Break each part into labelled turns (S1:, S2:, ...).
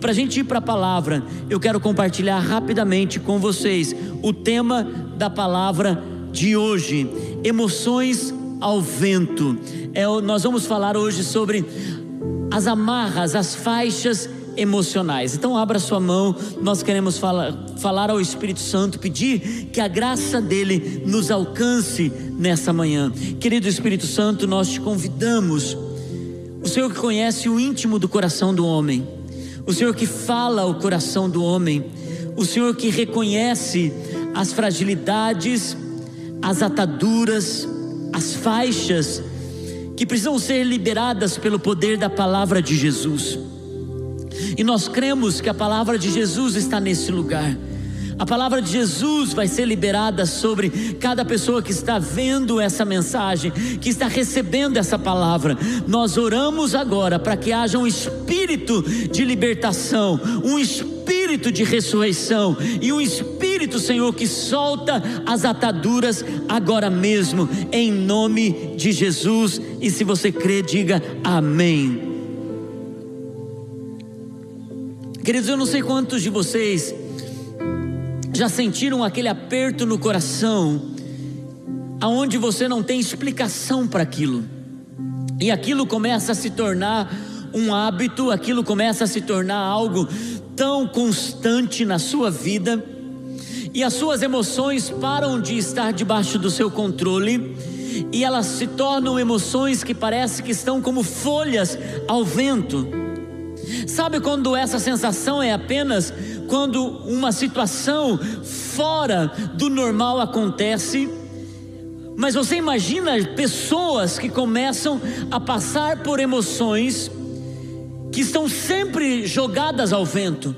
S1: para a gente ir para a palavra, eu quero compartilhar rapidamente com vocês o tema da palavra de hoje: emoções ao vento. É, nós vamos falar hoje sobre as amarras, as faixas emocionais. Então abra sua mão, nós queremos falar, falar ao Espírito Santo, pedir que a graça dele nos alcance nessa manhã. Querido Espírito Santo, nós te convidamos, o Senhor que conhece o íntimo do coração do homem, o Senhor que fala ao coração do homem, o Senhor que reconhece as fragilidades, as ataduras, as faixas que precisam ser liberadas pelo poder da palavra de Jesus. E nós cremos que a palavra de Jesus está nesse lugar. A palavra de Jesus vai ser liberada sobre cada pessoa que está vendo essa mensagem, que está recebendo essa palavra. Nós oramos agora para que haja um espírito de libertação, um espírito de ressurreição e um espírito, Senhor, que solta as ataduras agora mesmo, em nome de Jesus. E se você crê, diga amém. Queridos, eu não sei quantos de vocês já sentiram aquele aperto no coração, aonde você não tem explicação para aquilo, e aquilo começa a se tornar um hábito, aquilo começa a se tornar algo tão constante na sua vida, e as suas emoções param de estar debaixo do seu controle, e elas se tornam emoções que parece que estão como folhas ao vento. Sabe quando essa sensação é apenas quando uma situação fora do normal acontece? Mas você imagina pessoas que começam a passar por emoções que estão sempre jogadas ao vento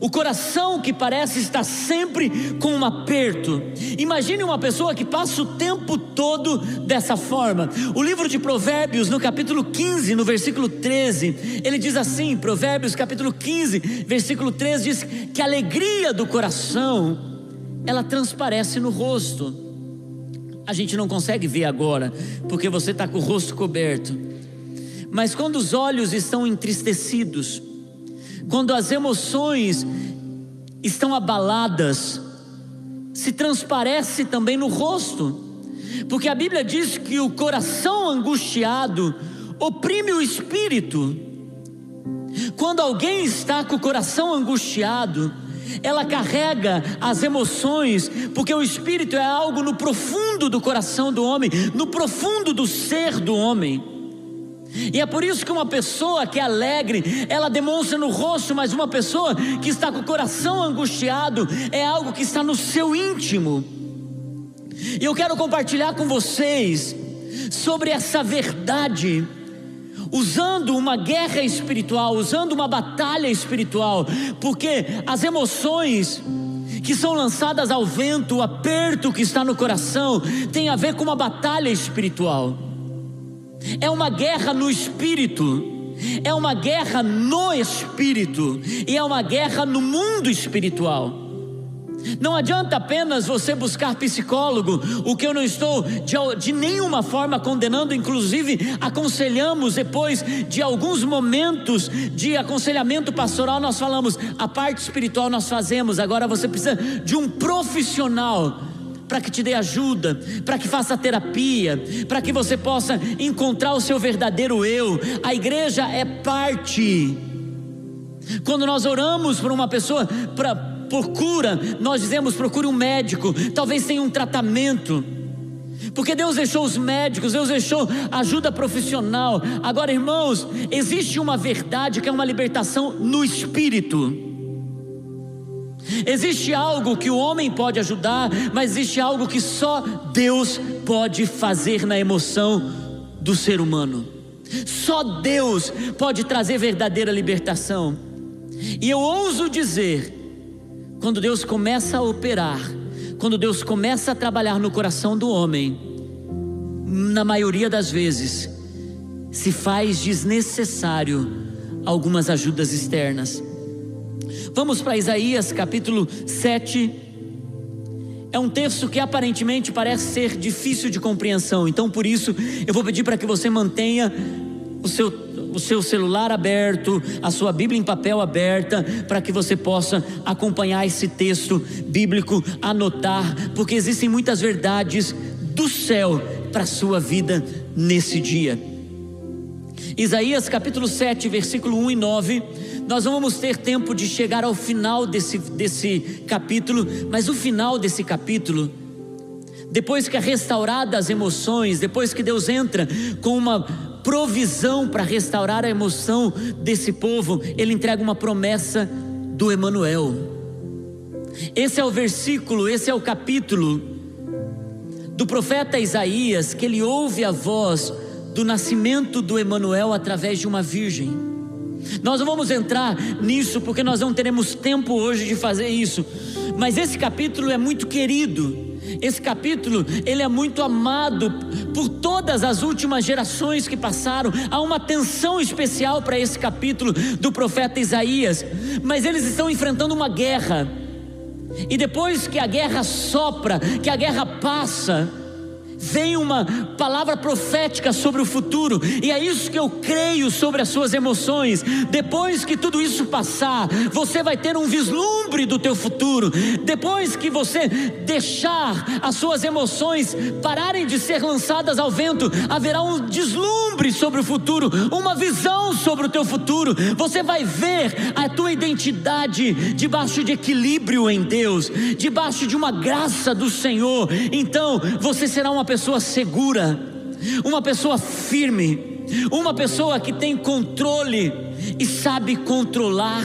S1: o coração que parece estar sempre com um aperto. Imagine uma pessoa que passa o tempo todo dessa forma. O livro de Provérbios, no capítulo 15, no versículo 13, ele diz assim: Provérbios, capítulo 15, versículo 13, diz que a alegria do coração ela transparece no rosto. A gente não consegue ver agora, porque você está com o rosto coberto. Mas quando os olhos estão entristecidos, quando as emoções estão abaladas, se transparece também no rosto, porque a Bíblia diz que o coração angustiado oprime o espírito. Quando alguém está com o coração angustiado, ela carrega as emoções, porque o espírito é algo no profundo do coração do homem, no profundo do ser do homem. E é por isso que uma pessoa que é alegre, ela demonstra no rosto, mas uma pessoa que está com o coração angustiado é algo que está no seu íntimo. E eu quero compartilhar com vocês sobre essa verdade, usando uma guerra espiritual, usando uma batalha espiritual, porque as emoções que são lançadas ao vento, o aperto que está no coração, tem a ver com uma batalha espiritual. É uma guerra no espírito, é uma guerra no espírito. E é uma guerra no mundo espiritual. Não adianta apenas você buscar psicólogo, o que eu não estou de, de, nenhuma forma condenando, inclusive aconselhamos depois de alguns momentos de aconselhamento pastoral, nós falamos, a parte espiritual nós fazemos, agora você precisa de um profissional para que te dê ajuda, para que faça terapia, para que você possa encontrar o seu verdadeiro eu. A igreja é parte. Quando nós oramos por uma pessoa para por cura, nós dizemos procure um médico, talvez tenha um tratamento. Porque Deus deixou os médicos, Deus deixou ajuda profissional. Agora, irmãos, existe uma verdade que é uma libertação no espírito. Existe algo que o homem pode ajudar, mas existe algo que só Deus pode fazer na emoção do ser humano. Só Deus pode trazer verdadeira libertação. E eu ouso dizer, quando Deus começa a operar, quando Deus começa a trabalhar no coração do homem, na maioria das vezes, se faz desnecessário algumas ajudas externas. Vamos para Isaías capítulo 7. É um texto que aparentemente parece ser difícil de compreensão, então por isso eu vou pedir para que você mantenha o seu, o seu celular aberto, a sua Bíblia em papel aberta, para que você possa acompanhar esse texto bíblico, anotar, porque existem muitas verdades do céu para a sua vida nesse dia. Isaías capítulo 7, versículo 1 e 9. Nós não vamos ter tempo de chegar ao final desse, desse capítulo, mas o final desse capítulo, depois que é restaurada as emoções, depois que Deus entra com uma provisão para restaurar a emoção desse povo, ele entrega uma promessa do Emanuel. Esse é o versículo, esse é o capítulo do profeta Isaías, que ele ouve a voz do nascimento do Emanuel através de uma virgem. Nós não vamos entrar nisso porque nós não teremos tempo hoje de fazer isso. Mas esse capítulo é muito querido. Esse capítulo, ele é muito amado por todas as últimas gerações que passaram. Há uma atenção especial para esse capítulo do profeta Isaías, mas eles estão enfrentando uma guerra. E depois que a guerra sopra, que a guerra passa, vem uma palavra profética sobre o futuro, e é isso que eu creio sobre as suas emoções. Depois que tudo isso passar, você vai ter um vislumbre do teu futuro. Depois que você deixar as suas emoções pararem de ser lançadas ao vento, haverá um deslumbre sobre o futuro, uma visão sobre o teu futuro. Você vai ver a tua identidade debaixo de equilíbrio em Deus, debaixo de uma graça do Senhor. Então, você será uma pessoa segura, uma pessoa firme, uma pessoa que tem controle e sabe controlar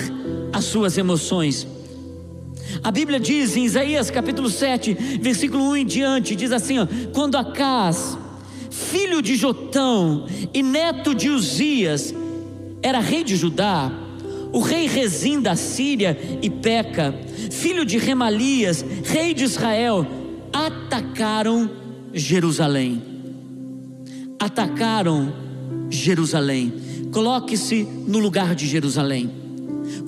S1: as suas emoções. A Bíblia diz em Isaías capítulo 7, versículo 1 em diante: diz assim: ó, quando Acas, filho de Jotão e neto de Uzias, era rei de Judá, o rei Rezim da Síria e Peca, filho de Remalias, rei de Israel, atacaram Jerusalém. Atacaram Jerusalém. Coloque-se no lugar de Jerusalém.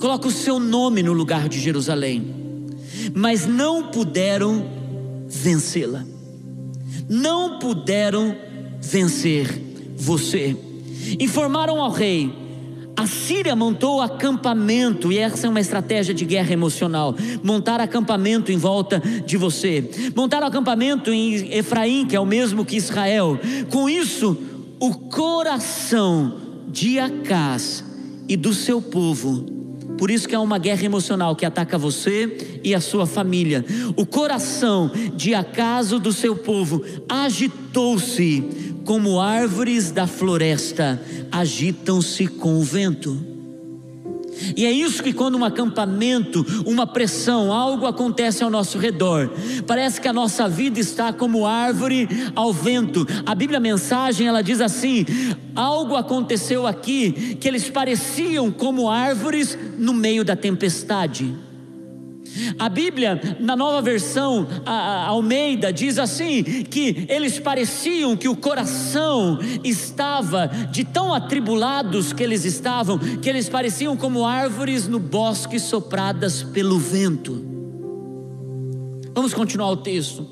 S1: Coloque o seu nome no lugar de Jerusalém. Mas não puderam vencê-la. Não puderam vencer você. Informaram ao rei: a Síria montou acampamento, e essa é uma estratégia de guerra emocional. Montar acampamento em volta de você. Montar acampamento em Efraim, que é o mesmo que Israel. Com isso, o coração de Acás e do seu povo. Por isso que é uma guerra emocional que ataca você e a sua família. O coração de acaso do seu povo agitou-se como árvores da floresta agitam-se com o vento. E é isso que quando um acampamento, uma pressão, algo acontece ao nosso redor, parece que a nossa vida está como árvore ao vento. A Bíblia a mensagem, ela diz assim: algo aconteceu aqui que eles pareciam como árvores no meio da tempestade. A Bíblia, na nova versão a, a Almeida, diz assim: que eles pareciam que o coração estava, de tão atribulados que eles estavam, que eles pareciam como árvores no bosque sopradas pelo vento. Vamos continuar o texto.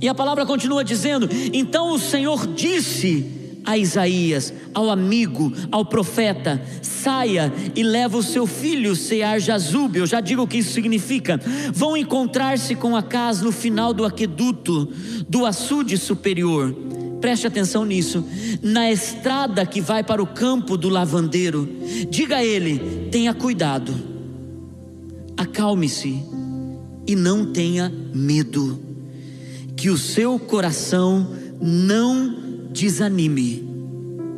S1: E a palavra continua dizendo: Então o Senhor disse a Isaías, ao amigo, ao profeta: saia e leva o seu filho Sear Jazub. Eu já digo o que isso significa. Vão encontrar-se com Acas no final do aqueduto do açude superior. Preste atenção nisso. Na estrada que vai para o campo do lavandeiro, diga a ele: tenha cuidado, acalme-se e não tenha medo, que o seu coração não desanime.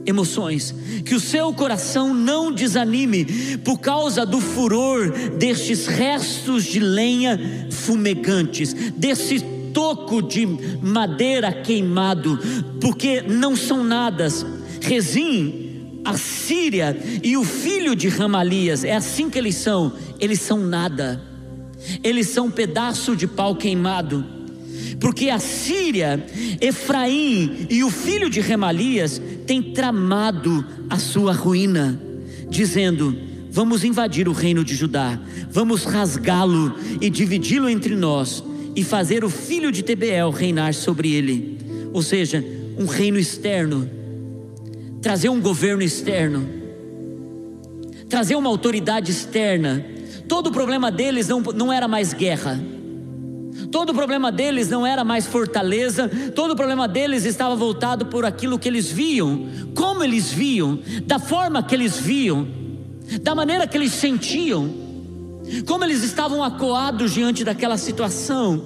S1: Emoções, que o seu coração não desanime por causa do furor destes restos de lenha fumegantes, desse toco de madeira queimado, porque não são nadas. Rezim, a Síria e o filho de Ramalias, é assim que eles são, eles são nada, eles são um pedaço de pau queimado porque a Síria, Efraim e o filho de Remalias têm tramado a sua ruína, dizendo: Vamos invadir o reino de Judá, vamos rasgá-lo e dividi-lo entre nós, e fazer o filho de Tebeel reinar sobre ele, ou seja, um reino externo. trazer um governo externo, trazer uma autoridade externa. Todo o problema deles não, não era mais guerra. Todo o problema deles não era mais fortaleza, todo o problema deles estava voltado por aquilo que eles viam, como eles viam, da forma que eles viam, da maneira que eles sentiam, como eles estavam acuados diante daquela situação.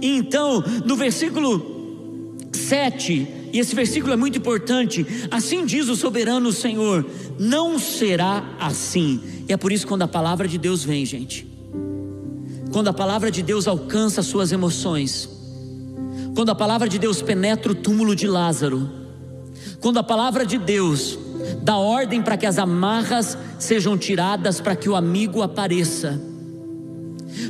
S1: E então, no versículo 7, e esse versículo é muito importante, assim diz o soberano Senhor: não será assim. E é por isso quando a palavra de Deus vem, gente, quando a palavra de Deus alcança suas emoções, quando a palavra de Deus penetra o túmulo de Lázaro, quando a palavra de Deus dá ordem para que as amarras sejam tiradas para que o amigo apareça.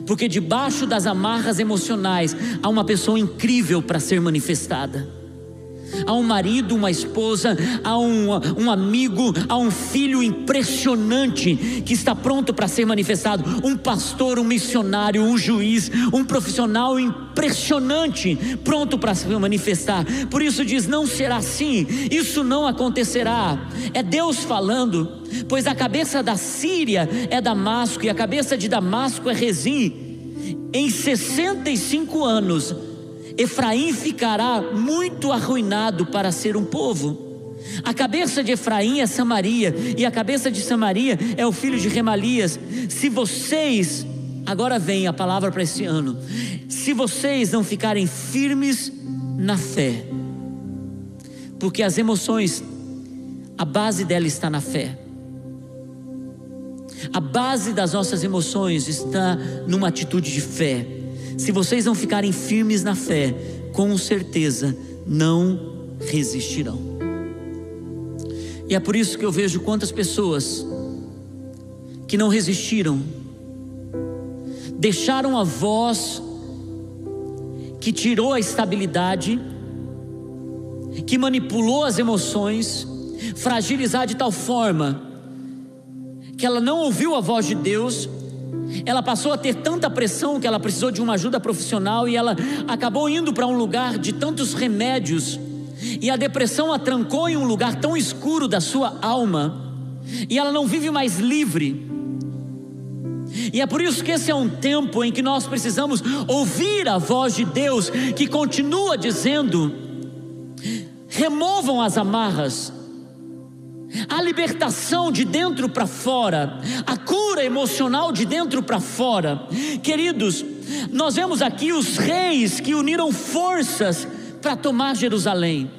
S1: Porque debaixo das amarras emocionais há uma pessoa incrível para ser manifestada a um marido, uma esposa, a um, um amigo, a um filho impressionante que está pronto para ser manifestado, um pastor, um missionário, um juiz, um profissional impressionante, pronto para se manifestar. Por isso diz: não será assim, isso não acontecerá. É Deus falando, pois a cabeça da Síria é Damasco e a cabeça de Damasco é Rezim. Em 65 anos, Efraim ficará muito arruinado para ser um povo. A cabeça de Efraim é Samaria, e a cabeça de Samaria é o filho de Remalias. Se vocês, agora vem a palavra para esse ano, se vocês não ficarem firmes na fé, porque as emoções, a base dela está na fé. A base das nossas emoções está numa atitude de fé. Se vocês não ficarem firmes na fé, com certeza não resistirão. E é por isso que eu vejo quantas pessoas que não resistiram, deixaram a voz que tirou a estabilidade, que manipulou as emoções, fragilizar de tal forma que ela não ouviu a voz de Deus ela passou a ter tanta pressão que ela precisou de uma ajuda profissional e ela acabou indo para um lugar de tantos remédios. E a depressão a trancou em um lugar tão escuro da sua alma, e ela não vive mais livre. E é por isso que esse é um tempo em que nós precisamos ouvir a voz de Deus que continua dizendo: removam as amarras, a libertação de dentro para fora, a cura emocional de dentro para fora. Queridos, nós vemos aqui os reis que uniram forças para tomar Jerusalém.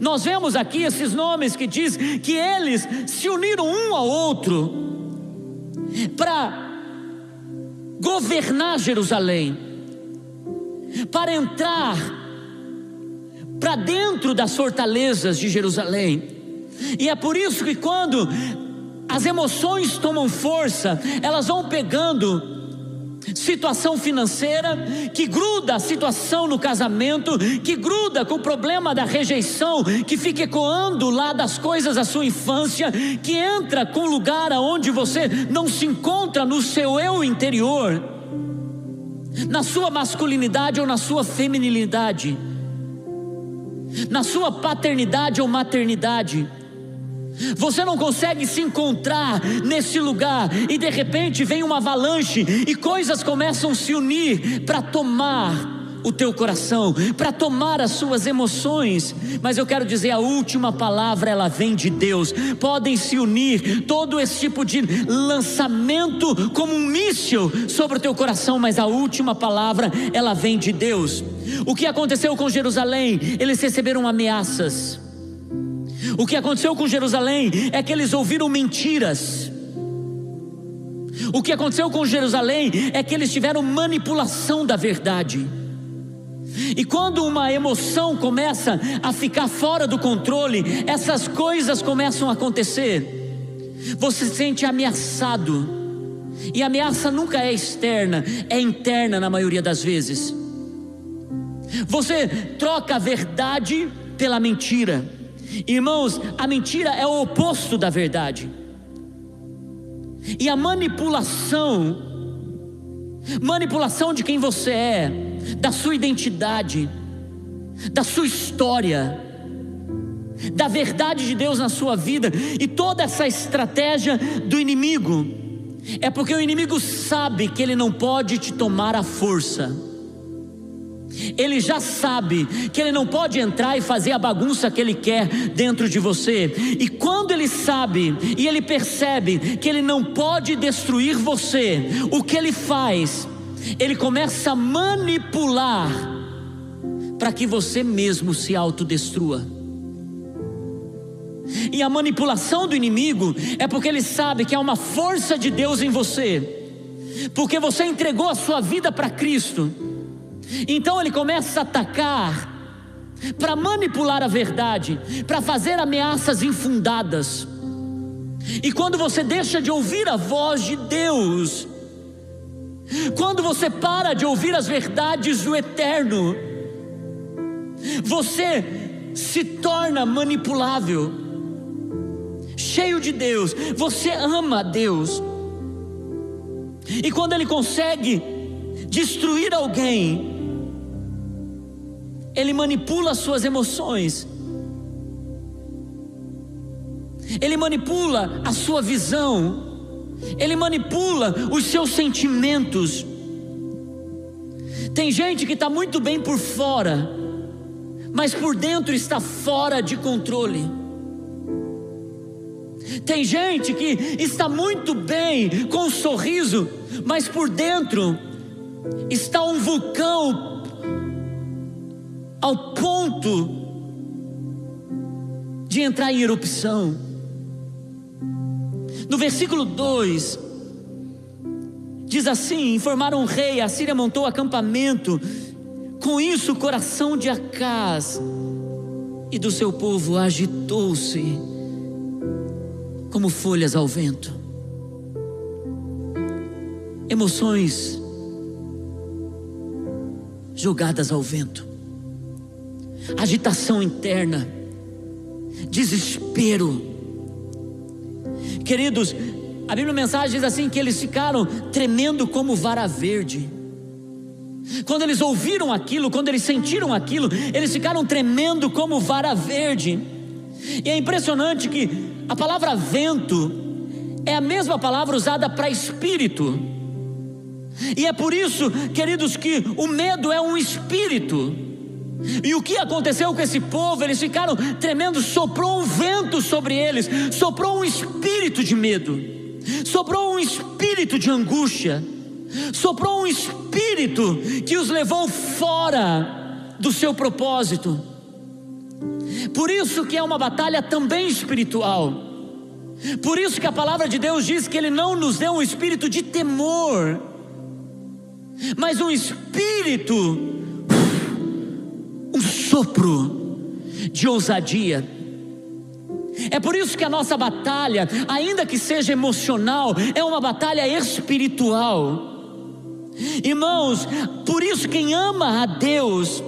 S1: Nós vemos aqui esses nomes que diz que eles se uniram um ao outro para governar Jerusalém, para entrar para dentro das fortalezas de Jerusalém. E é por isso que quando as emoções tomam força, elas vão pegando situação financeira, que gruda a situação no casamento, que gruda com o problema da rejeição, que fica ecoando lá das coisas da sua infância, que entra com lugar aonde você não se encontra no seu eu interior, na sua masculinidade ou na sua feminilidade, na sua paternidade ou maternidade. Você não consegue se encontrar nesse lugar e de repente vem uma avalanche e coisas começam a se unir para tomar o teu coração, para tomar as suas emoções. Mas eu quero dizer, a última palavra ela vem de Deus. Podem se unir todo esse tipo de lançamento como um míssil sobre o teu coração, mas a última palavra ela vem de Deus. O que aconteceu com Jerusalém? Eles receberam ameaças. O que aconteceu com Jerusalém é que eles ouviram mentiras. O que aconteceu com Jerusalém é que eles tiveram manipulação da verdade. E quando uma emoção começa a ficar fora do controle, essas coisas começam a acontecer. Você se sente ameaçado. E a ameaça nunca é externa, é interna na maioria das vezes. Você troca a verdade pela mentira. Irmãos, a mentira é o oposto da verdade. E a manipulação, manipulação de quem você é, da sua identidade, da sua história, da verdade de Deus na sua vida e toda essa estratégia do inimigo é porque o inimigo sabe que ele não pode te tomar à força. Ele já sabe que ele não pode entrar e fazer a bagunça que ele quer dentro de você. E quando ele sabe e ele percebe que ele não pode destruir você, o que ele faz? Ele começa a manipular para que você mesmo se autodestrua. E a manipulação do inimigo é porque ele sabe que há uma força de Deus em você, porque você entregou a sua vida para Cristo. Então ele começa a atacar para manipular a verdade, para fazer ameaças infundadas. E quando você deixa de ouvir a voz de Deus, quando você para de ouvir as verdades do eterno, você se torna manipulável, cheio de Deus, você ama Deus, e quando Ele consegue destruir alguém, Ele manipula as suas emoções, Ele manipula a sua visão, Ele manipula os seus sentimentos. Tem gente que está muito bem por fora, mas por dentro está fora de controle. Tem gente que está muito bem com um sorriso, mas por dentro está um vulcão ao ponto de entrar em erupção. No versículo 2, diz assim: Informaram o rei, a Síria montou acampamento com isso, o coração de Acás e do seu povo agitou-se como folhas ao vento. Emoções jogadas ao vento, agitação interna, desespero. Queridos, a Bíblia mensagem diz assim que eles ficaram tremendo como vara verde. Quando eles ouviram aquilo, quando eles sentiram aquilo, eles ficaram tremendo como vara verde. E é impressionante que a palavra vento é a mesma palavra usada para espírito. E é por isso, queridos, que o medo é um espírito. E o que aconteceu com esse povo? Eles ficaram tremendo, soprou um vento sobre eles, soprou um espírito de medo, soprou um espírito de angústia soprou um espírito que os levou fora do seu propósito. Por isso que é uma batalha também espiritual. Por isso que a palavra de Deus diz que ele não nos deu um espírito de temor, mas um espírito sopro de ousadia. É por isso que a nossa batalha, ainda que seja emocional, é uma batalha espiritual. Irmãos, por isso quem ama a Deus,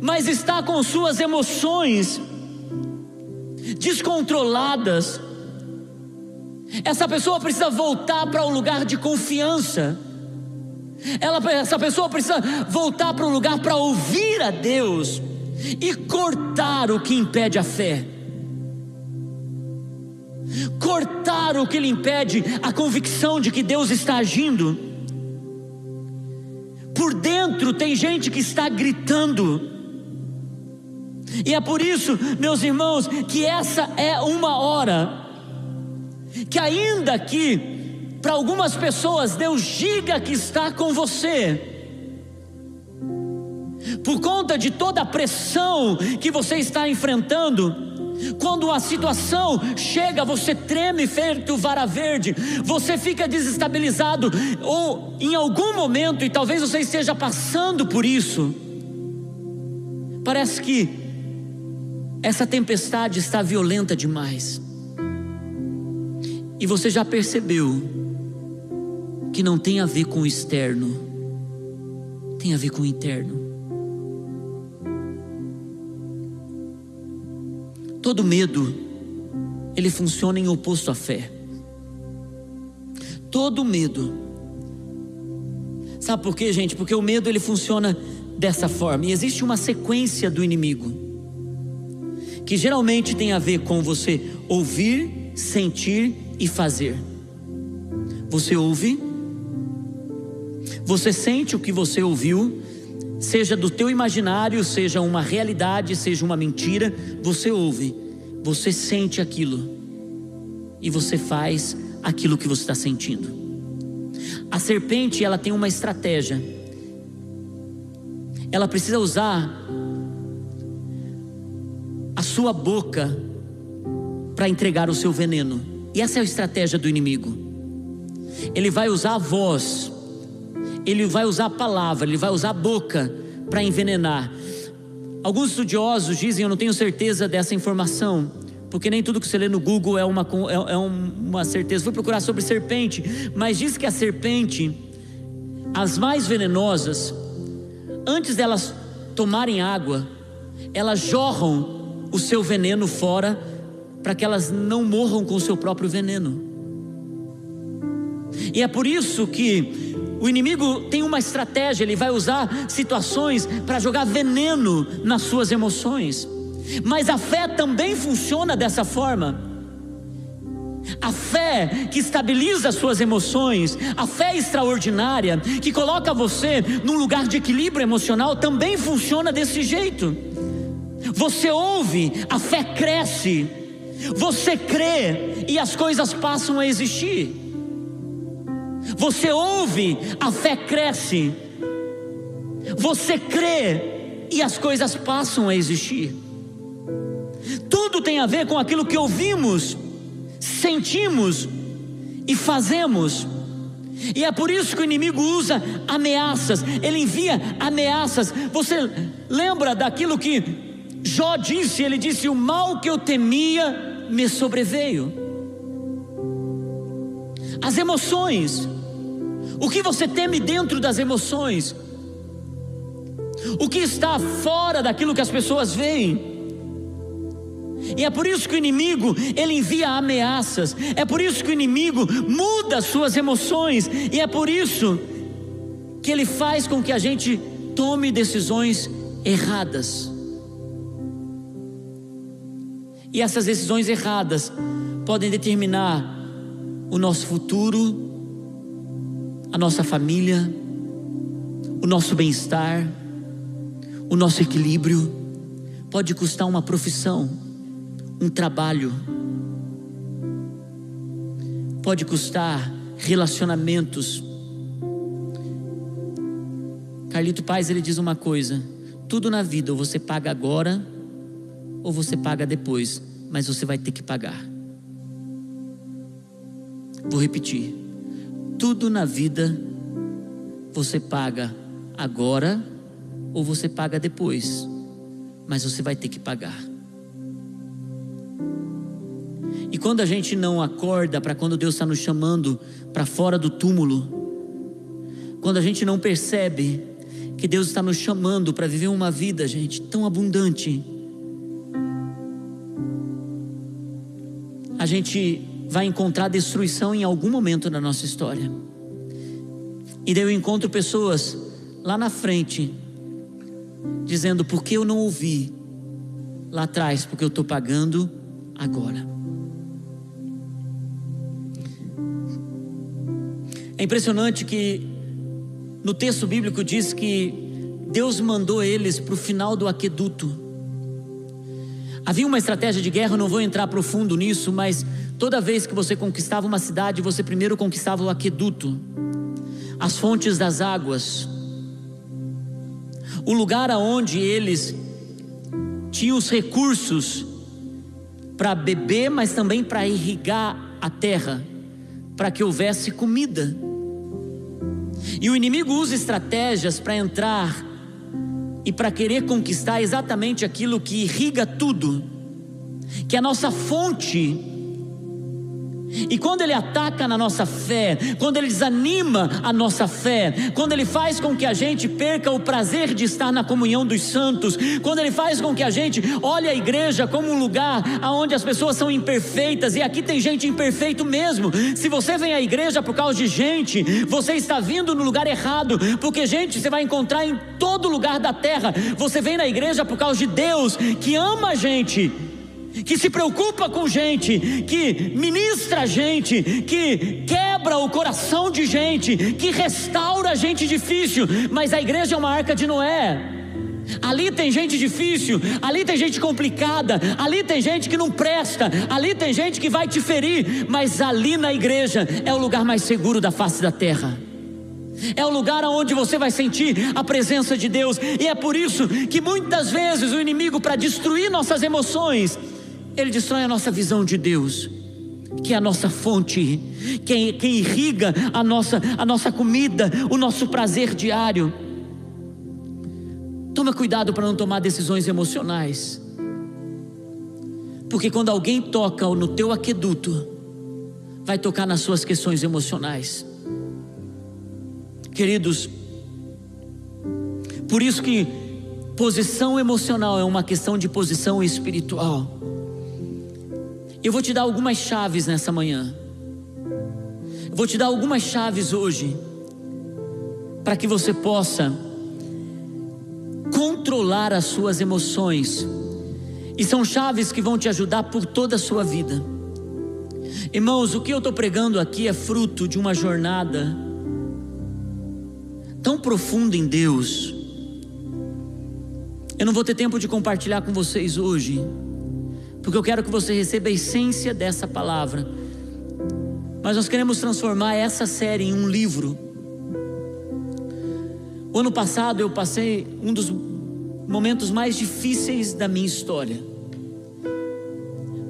S1: mas está com suas emoções descontroladas, essa pessoa precisa voltar para o um lugar de confiança. Ela, essa pessoa precisa voltar para o lugar para ouvir a Deus e cortar o que impede a fé. Cortar o que lhe impede a convicção de que Deus está agindo por dentro tem gente que está gritando. E é por isso, meus irmãos, que essa é uma hora que, ainda que para algumas pessoas Deus diga que está com você, por conta de toda a pressão que você está enfrentando, quando a situação chega, você treme feito vara verde, você fica desestabilizado, ou em algum momento, e talvez você esteja passando por isso, parece que essa tempestade está violenta demais, e você já percebeu que não tem a ver com o externo, tem a ver com o interno. Todo medo, ele funciona em oposto à fé. Todo medo. Sabe por quê, gente? Porque o medo ele funciona dessa forma. E existe uma sequência do inimigo. que geralmente tem a ver com você ouvir, sentir e fazer. Você ouve, você sente o que você ouviu, seja do teu imaginário, seja uma realidade, seja uma mentira, você ouve, você sente aquilo e você faz aquilo que você está sentindo. A serpente, ela tem uma estratégia. Ela precisa usar a sua boca para entregar o seu veneno. E essa é a estratégia do inimigo. Ele vai usar a voz, ele vai usar a palavra, ele vai usar a boca para envenenar. Alguns estudiosos dizem, eu não tenho certeza dessa informação, porque nem tudo que você lê no Google é uma, é, é uma certeza. Fui procurar sobre serpente, mas diz que a serpente, as mais venenosas, antes delas tomarem água, elas jorram o seu veneno fora para que elas não morram com o seu próprio veneno. E é por isso que o inimigo tem uma estratégia, ele vai usar situações para jogar veneno nas suas emoções. Mas a fé também funciona dessa forma. A fé que estabiliza suas emoções, a fé extraordinária, que coloca você num lugar de equilíbrio emocional, também funciona desse jeito. Você ouve, a fé cresce, você crê e as coisas passam a existir. Você ouve, a fé cresce, você crê e as coisas passam a existir. Tudo tem a ver com aquilo que ouvimos, sentimos e fazemos. E é por isso que o inimigo usa ameaças, ele envia ameaças. Você lembra daquilo que Jó disse? Ele disse: O mal que eu temia me sobreveio. As emoções, o que você teme dentro das emoções, o que está fora daquilo que as pessoas veem. E é por isso que o inimigo, ele envia ameaças. É por isso que o inimigo muda suas emoções. E é por isso que ele faz com que a gente tome decisões erradas. E essas decisões erradas podem determinar o nosso futuro, a nossa família, o nosso bem-estar, o nosso equilíbrio. Pode custar uma profissão um trabalho, pode custar relacionamentos. Carlito Paz ele diz uma coisa: tudo na vida ou você paga agora ou você paga depois, mas você vai ter que pagar. Vou repetir: tudo na vida você paga agora ou você paga depois, mas você vai ter que pagar. E quando a gente não acorda para quando Deus está nos chamando para fora do túmulo, quando a gente não percebe que Deus está nos chamando para viver uma vida, gente, tão abundante, a gente vai encontrar destruição em algum momento da nossa história. E daí eu encontro pessoas lá na frente, dizendo: por que eu não ouvi lá atrás? Porque eu estou pagando agora. É impressionante que no texto bíblico diz que Deus mandou eles para o final do aqueduto. Havia uma estratégia de guerra, não vou entrar profundo nisso, mas toda vez que você conquistava uma cidade, você primeiro conquistava o aqueduto, as fontes das águas, o lugar aonde eles tinham os recursos para beber, mas também para irrigar a terra para que houvesse comida. E o inimigo usa estratégias para entrar e para querer conquistar exatamente aquilo que irriga tudo, que é a nossa fonte e quando ele ataca na nossa fé, quando ele desanima a nossa fé, quando ele faz com que a gente perca o prazer de estar na comunhão dos santos, quando ele faz com que a gente olhe a igreja como um lugar onde as pessoas são imperfeitas, e aqui tem gente imperfeito mesmo. Se você vem à igreja por causa de gente, você está vindo no lugar errado, porque gente você vai encontrar em todo lugar da terra. Você vem na igreja por causa de Deus que ama a gente que se preocupa com gente, que ministra gente, que quebra o coração de gente, que restaura gente difícil, mas a igreja é uma arca de Noé. Ali tem gente difícil, ali tem gente complicada, ali tem gente que não presta, ali tem gente que vai te ferir, mas ali na igreja é o lugar mais seguro da face da terra. É o lugar onde você vai sentir a presença de Deus, e é por isso que muitas vezes o inimigo, para destruir nossas emoções, ele destrói a nossa visão de Deus, que é a nossa fonte, quem, irriga a nossa, a nossa comida, o nosso prazer diário. Toma cuidado para não tomar decisões emocionais, porque quando alguém toca no teu aqueduto, vai tocar nas suas questões emocionais. Queridos, por isso que posição emocional é uma questão de posição espiritual. Eu vou te dar algumas chaves nessa manhã. Eu vou te dar algumas chaves hoje para que você possa controlar as suas emoções. E são chaves que vão te ajudar por toda a sua vida. Irmãos, o que eu estou pregando aqui é fruto de uma jornada tão profunda em Deus. Eu não vou ter tempo de compartilhar com vocês hoje porque eu quero que você receba a essência dessa palavra. Mas nós queremos transformar essa série em um livro. O ano passado eu passei um dos momentos mais difíceis da minha história,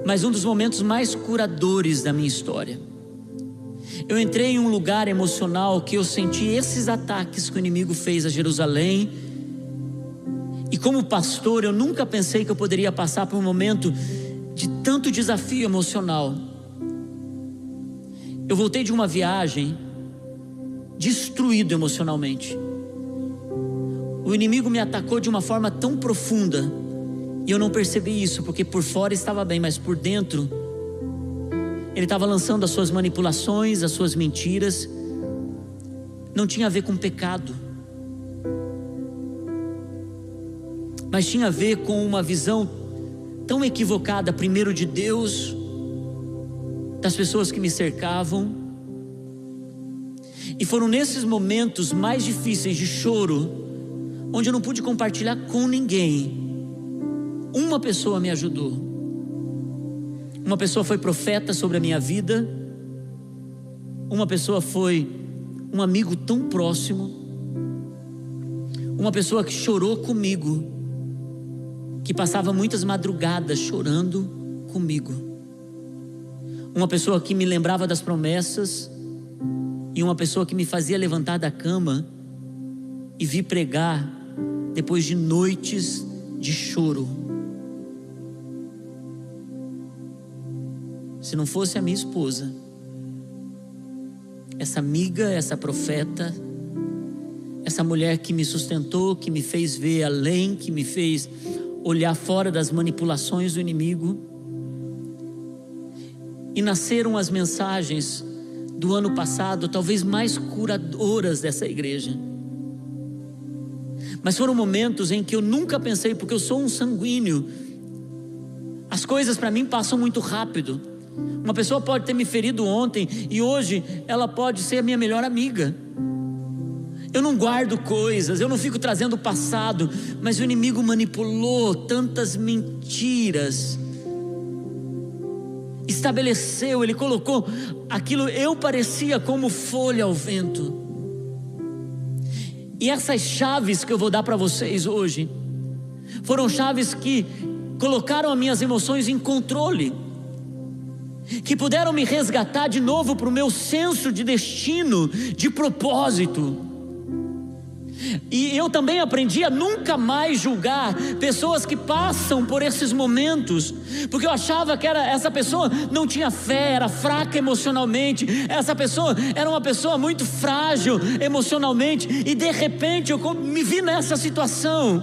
S1: mas um dos momentos mais curadores da minha história. Eu entrei em um lugar emocional que eu senti esses ataques que o inimigo fez a Jerusalém. E como pastor, eu nunca pensei que eu poderia passar por um momento de tanto desafio emocional. Eu voltei de uma viagem destruído emocionalmente. O inimigo me atacou de uma forma tão profunda e eu não percebi isso, porque por fora estava bem, mas por dentro ele estava lançando as suas manipulações, as suas mentiras. Não tinha a ver com pecado, mas tinha a ver com uma visão tão equivocada, primeiro de Deus, das pessoas que me cercavam. E foram nesses momentos mais difíceis de choro, onde eu não pude compartilhar com ninguém. Uma pessoa me ajudou. Uma pessoa foi profeta sobre a minha vida. Uma pessoa foi um amigo tão próximo. Uma pessoa que chorou comigo que passava muitas madrugadas chorando comigo. Uma pessoa que me lembrava das promessas e uma pessoa que me fazia levantar da cama e vir pregar depois de noites de choro. Se não fosse a minha esposa, essa amiga, essa profeta, essa mulher que me sustentou, que me fez ver além, que me fez olhar fora das manipulações do inimigo. E nasceram as mensagens do ano passado, talvez mais curadoras dessa igreja. Mas foram momentos em que eu nunca pensei, porque eu sou um sanguíneo, as coisas para mim passam muito rápido. Uma pessoa pode ter me ferido ontem e hoje ela pode ser a minha melhor amiga. Eu não guardo coisas, eu não fico trazendo o passado, mas o inimigo manipulou tantas mentiras. Estabeleceu, ele colocou aquilo, eu parecia como folha ao vento. E essas chaves que eu vou dar para vocês hoje, foram chaves que colocaram as minhas emoções em controle, que puderam me resgatar de novo para o meu senso de destino, de propósito. E eu também aprendi a nunca mais julgar pessoas que passam por esses momentos, porque eu achava que era, essa pessoa não tinha fé, era fraca emocionalmente, essa pessoa era uma pessoa muito frágil emocionalmente, e de repente eu me vi nessa situação.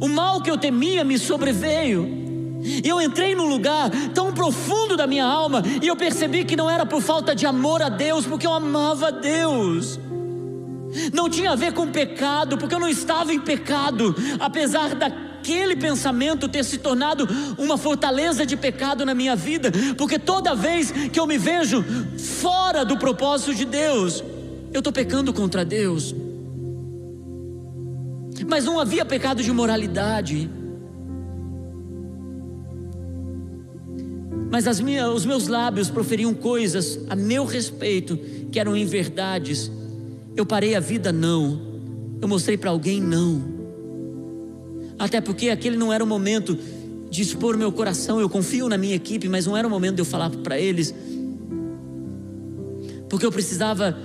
S1: O mal que eu temia me sobreveio. E eu entrei num lugar tão profundo da minha alma e eu percebi que não era por falta de amor a Deus, porque eu amava Deus. Não tinha a ver com pecado, porque eu não estava em pecado, apesar da aquele pensamento ter se tornado uma fortaleza de pecado na minha vida, porque toda vez que eu me vejo fora do propósito de Deus, eu estou pecando contra Deus. Mas não havia pecado de moralidade. Mas os meus lábios proferiam coisas a meu respeito que eram inverdades. Eu parei a vida, não. Eu mostrei para alguém, não. Até porque aquele não era o momento de expor meu coração. Eu confio na minha equipe, mas não era o momento de eu falar para eles. Porque eu precisava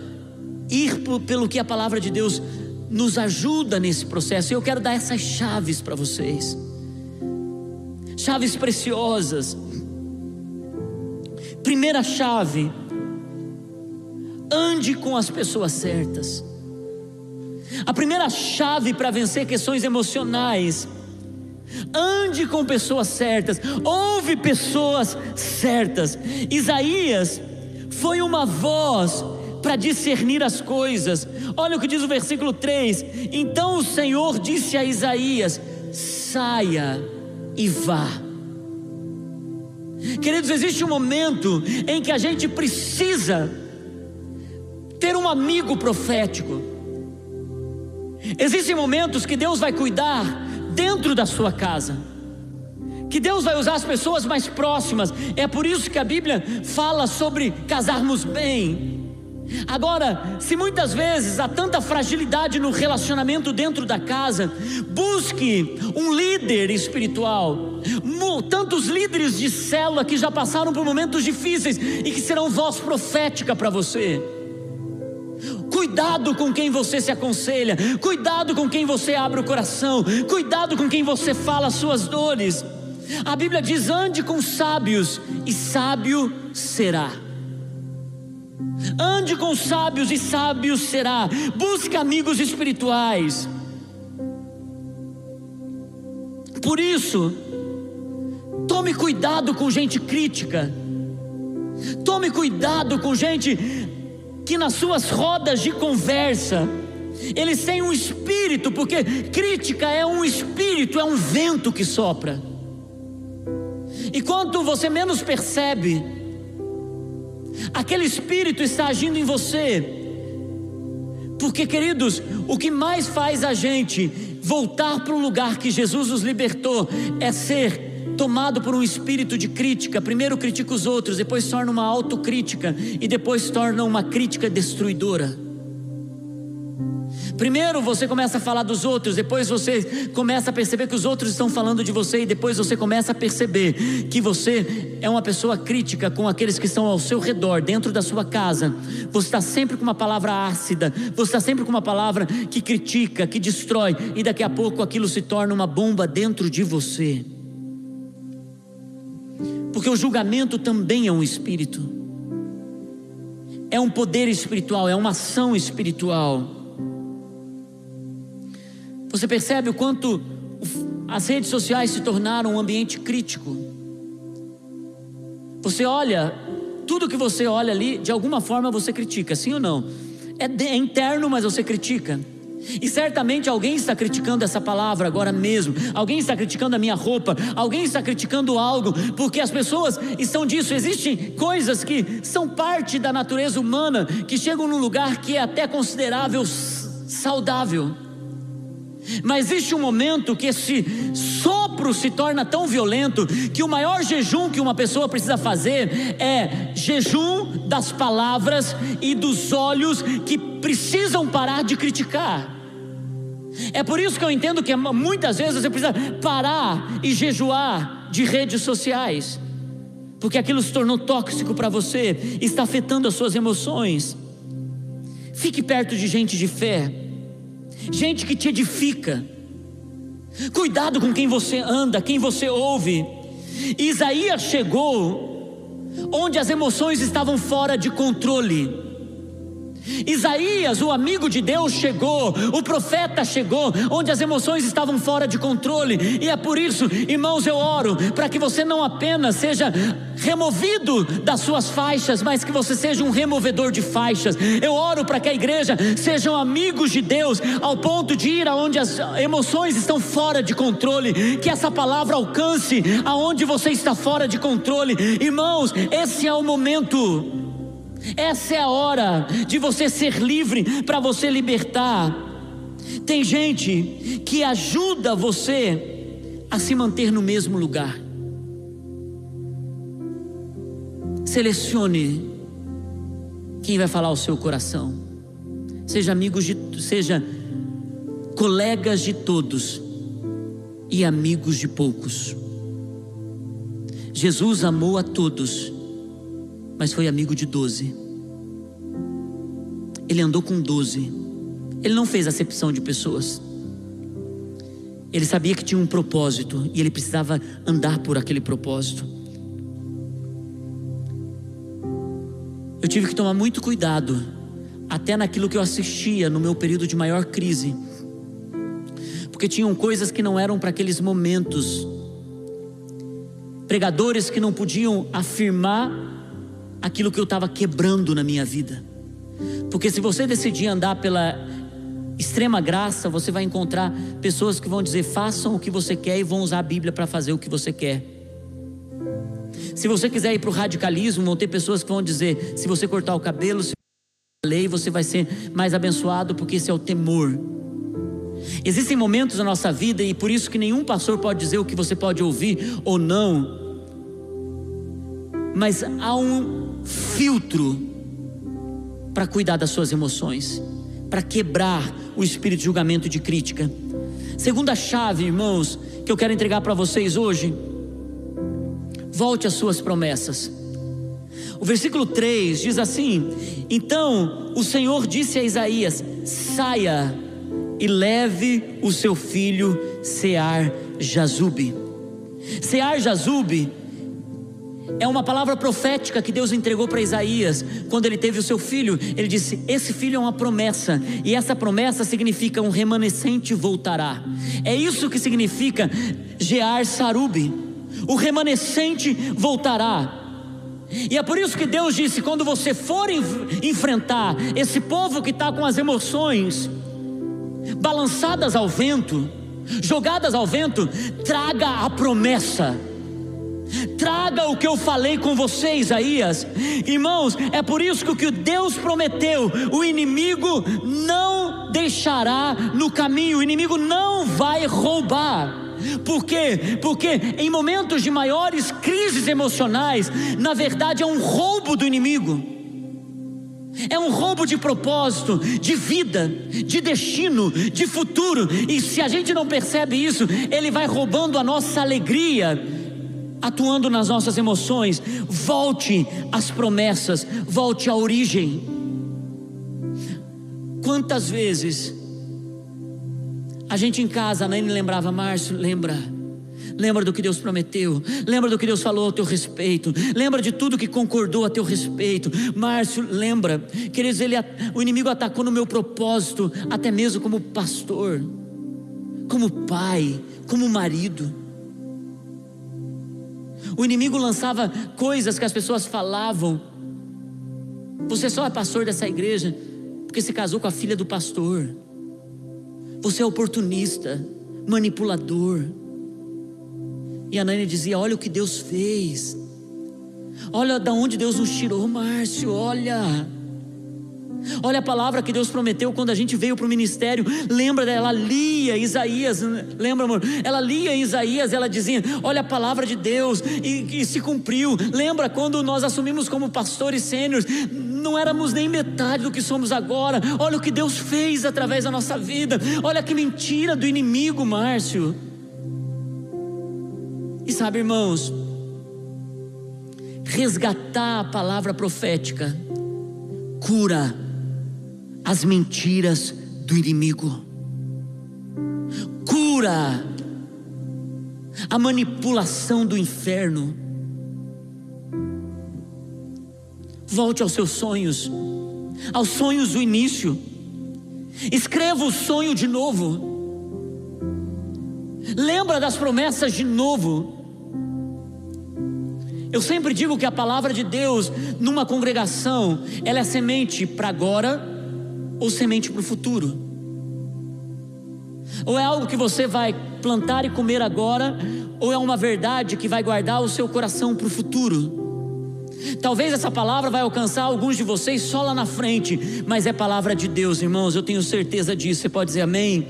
S1: ir pelo que a palavra de Deus nos ajuda nesse processo. E eu quero dar essas chaves para vocês. Chaves preciosas. Primeira chave: ande com as pessoas certas. A primeira chave para vencer questões emocionais. Ande com pessoas certas, ouve pessoas certas. Isaías foi uma voz para discernir as coisas. Olha o que diz o versículo 3: Então o Senhor disse a Isaías: saia e vá. Queridos, existe um momento em que a gente precisa ter um amigo profético. Existem momentos que Deus vai cuidar dentro da sua casa. Que Deus vai usar as pessoas mais próximas. É por isso que a Bíblia fala sobre casarmos bem. Agora, se muitas vezes há tanta fragilidade no relacionamento dentro da casa, busque um líder espiritual. Tantos líderes de célula que já passaram por momentos difíceis e que serão voz profética para você. Cuidado com quem você se aconselha, cuidado com quem você abre o coração, cuidado com quem você fala as suas dores. A Bíblia diz: ande com sábios, e sábio será. Ande com sábios e sábios será. Busque amigos espirituais. Por isso, tome cuidado com gente crítica. Tome cuidado com gente que nas suas rodas de conversa eles têm um espírito, porque crítica é um espírito, é um vento que sopra. E quanto você menos percebe, aquele espírito está agindo em você. Porque, queridos, o que mais faz a gente voltar para o lugar que Jesus nos libertou é ser tomado por um espírito de crítica. Primeiro critica os outros, depois torna uma autocrítica e depois torna uma crítica destruidora. Primeiro você começa a falar dos outros, depois você começa a perceber que os outros estão falando de você, e depois você começa a perceber que você é uma pessoa crítica com aqueles que estão ao seu redor, dentro da sua casa. Você está sempre com uma palavra ácida, você está sempre com uma palavra que critica, que destrói, e daqui a pouco aquilo se torna uma bomba dentro de você. Porque o julgamento também é um espírito, é um poder espiritual, é uma ação espiritual. Você percebe o quanto as redes sociais se tornaram um ambiente crítico. Você olha, tudo que você olha ali, de alguma forma você critica, sim ou não? É, de, é interno, mas você critica. E certamente alguém está criticando essa palavra agora mesmo. Alguém está criticando a minha roupa. Alguém está criticando algo, porque as pessoas estão disso. Existem coisas que são parte da natureza humana que chegam num lugar que é até considerável saudável. Mas existe um momento que esse sopro se torna tão violento que o maior jejum que uma pessoa precisa fazer é jejum das palavras e dos olhos que precisam parar de criticar. É por isso que eu entendo que muitas vezes você precisa parar e jejuar de redes sociais, porque aquilo se tornou tóxico para você, está afetando as suas emoções. Fique perto de gente de fé gente que te edifica. Cuidado com quem você anda, quem você ouve. Isaías chegou onde as emoções estavam fora de controle. Isaías, o amigo de Deus, chegou, o profeta chegou, onde as emoções estavam fora de controle, e é por isso, irmãos, eu oro para que você não apenas seja removido das suas faixas, mas que você seja um removedor de faixas. Eu oro para que a igreja sejam amigos de Deus, ao ponto de ir aonde as emoções estão fora de controle, que essa palavra alcance aonde você está fora de controle. Irmãos, esse é o momento essa é a hora de você ser livre para você libertar. Tem gente que ajuda você a se manter no mesmo lugar. Selecione quem vai falar ao seu coração. Seja amigos de, seja colegas de todos e amigos de poucos. Jesus amou a todos mas foi amigo de doze. Ele andou com doze. Ele não fez acepção de pessoas. Ele sabia que tinha um propósito e ele precisava andar por aquele propósito. Eu tive que tomar muito cuidado, até naquilo que eu assistia no meu período de maior crise, porque tinham coisas que não eram para aqueles momentos, pregadores que não podiam afirmar aquilo que eu estava quebrando na minha vida. Porque se você decidir andar pela extrema graça, você vai encontrar pessoas que vão dizer: façam o que você quer e vão usar a Bíblia para fazer o que você quer. Se você quiser ir para o radicalismo, vão ter pessoas que vão dizer: se você cortar o cabelo, se a lei, você vai ser mais abençoado, porque esse é o temor. Existem momentos na nossa vida, e por isso que nenhum pastor pode dizer o que você pode ouvir ou não, mas há um filtro para cuidar das suas emoções, para quebrar o espírito de julgamento e de crítica. Segunda chave, irmãos, que eu quero entregar para vocês hoje, volte às suas promessas. O versículo 3 diz assim: Então o Senhor disse a Isaías: saia e leve o seu filho Sear Jazube. Sear Jazube é uma palavra profética que Deus entregou para Isaías quando ele teve o seu filho. Ele disse: Esse filho é uma promessa, e essa promessa significa um remanescente voltará. É isso que significa Gear Sarub. O remanescente voltará. E é por isso que Deus disse: quando você for enfrentar esse povo que está com as emoções balançadas ao vento, jogadas ao vento, traga a promessa Traga o que eu falei com você, Isaías. Irmãos, é por isso que o que Deus prometeu, o inimigo não deixará no caminho, o inimigo não vai roubar. Por quê? Porque em momentos de maiores crises emocionais, na verdade é um roubo do inimigo. É um roubo de propósito, de vida, de destino, de futuro. E se a gente não percebe isso, ele vai roubando a nossa alegria atuando nas nossas emoções, volte às promessas, volte à origem. Quantas vezes a gente em casa, Naine lembrava, Márcio, lembra. Lembra do que Deus prometeu, lembra do que Deus falou a teu respeito, lembra de tudo que concordou a teu respeito. Márcio, lembra, queridos, ele, o inimigo atacou no meu propósito, até mesmo como pastor, como pai, como marido. O inimigo lançava coisas que as pessoas falavam. Você só é pastor dessa igreja porque se casou com a filha do pastor. Você é oportunista, manipulador. E a Nani dizia: Olha o que Deus fez. Olha da onde Deus nos tirou, Márcio. Olha. Olha a palavra que Deus prometeu quando a gente veio para o ministério. Lembra dela, lia Isaías. Lembra, amor? Ela lia Isaías, ela dizia: Olha a palavra de Deus, e, e se cumpriu. Lembra quando nós assumimos como pastores sêniores? Não éramos nem metade do que somos agora. Olha o que Deus fez através da nossa vida. Olha que mentira do inimigo, Márcio. E sabe, irmãos, resgatar a palavra profética cura as mentiras do inimigo, cura a manipulação do inferno. Volte aos seus sonhos, aos sonhos do início. Escreva o sonho de novo. Lembra das promessas de novo. Eu sempre digo que a palavra de Deus numa congregação, ela é semente para agora ou semente para o futuro. Ou é algo que você vai plantar e comer agora, ou é uma verdade que vai guardar o seu coração para o futuro. Talvez essa palavra vai alcançar alguns de vocês só lá na frente, mas é palavra de Deus, irmãos, eu tenho certeza disso. Você pode dizer amém?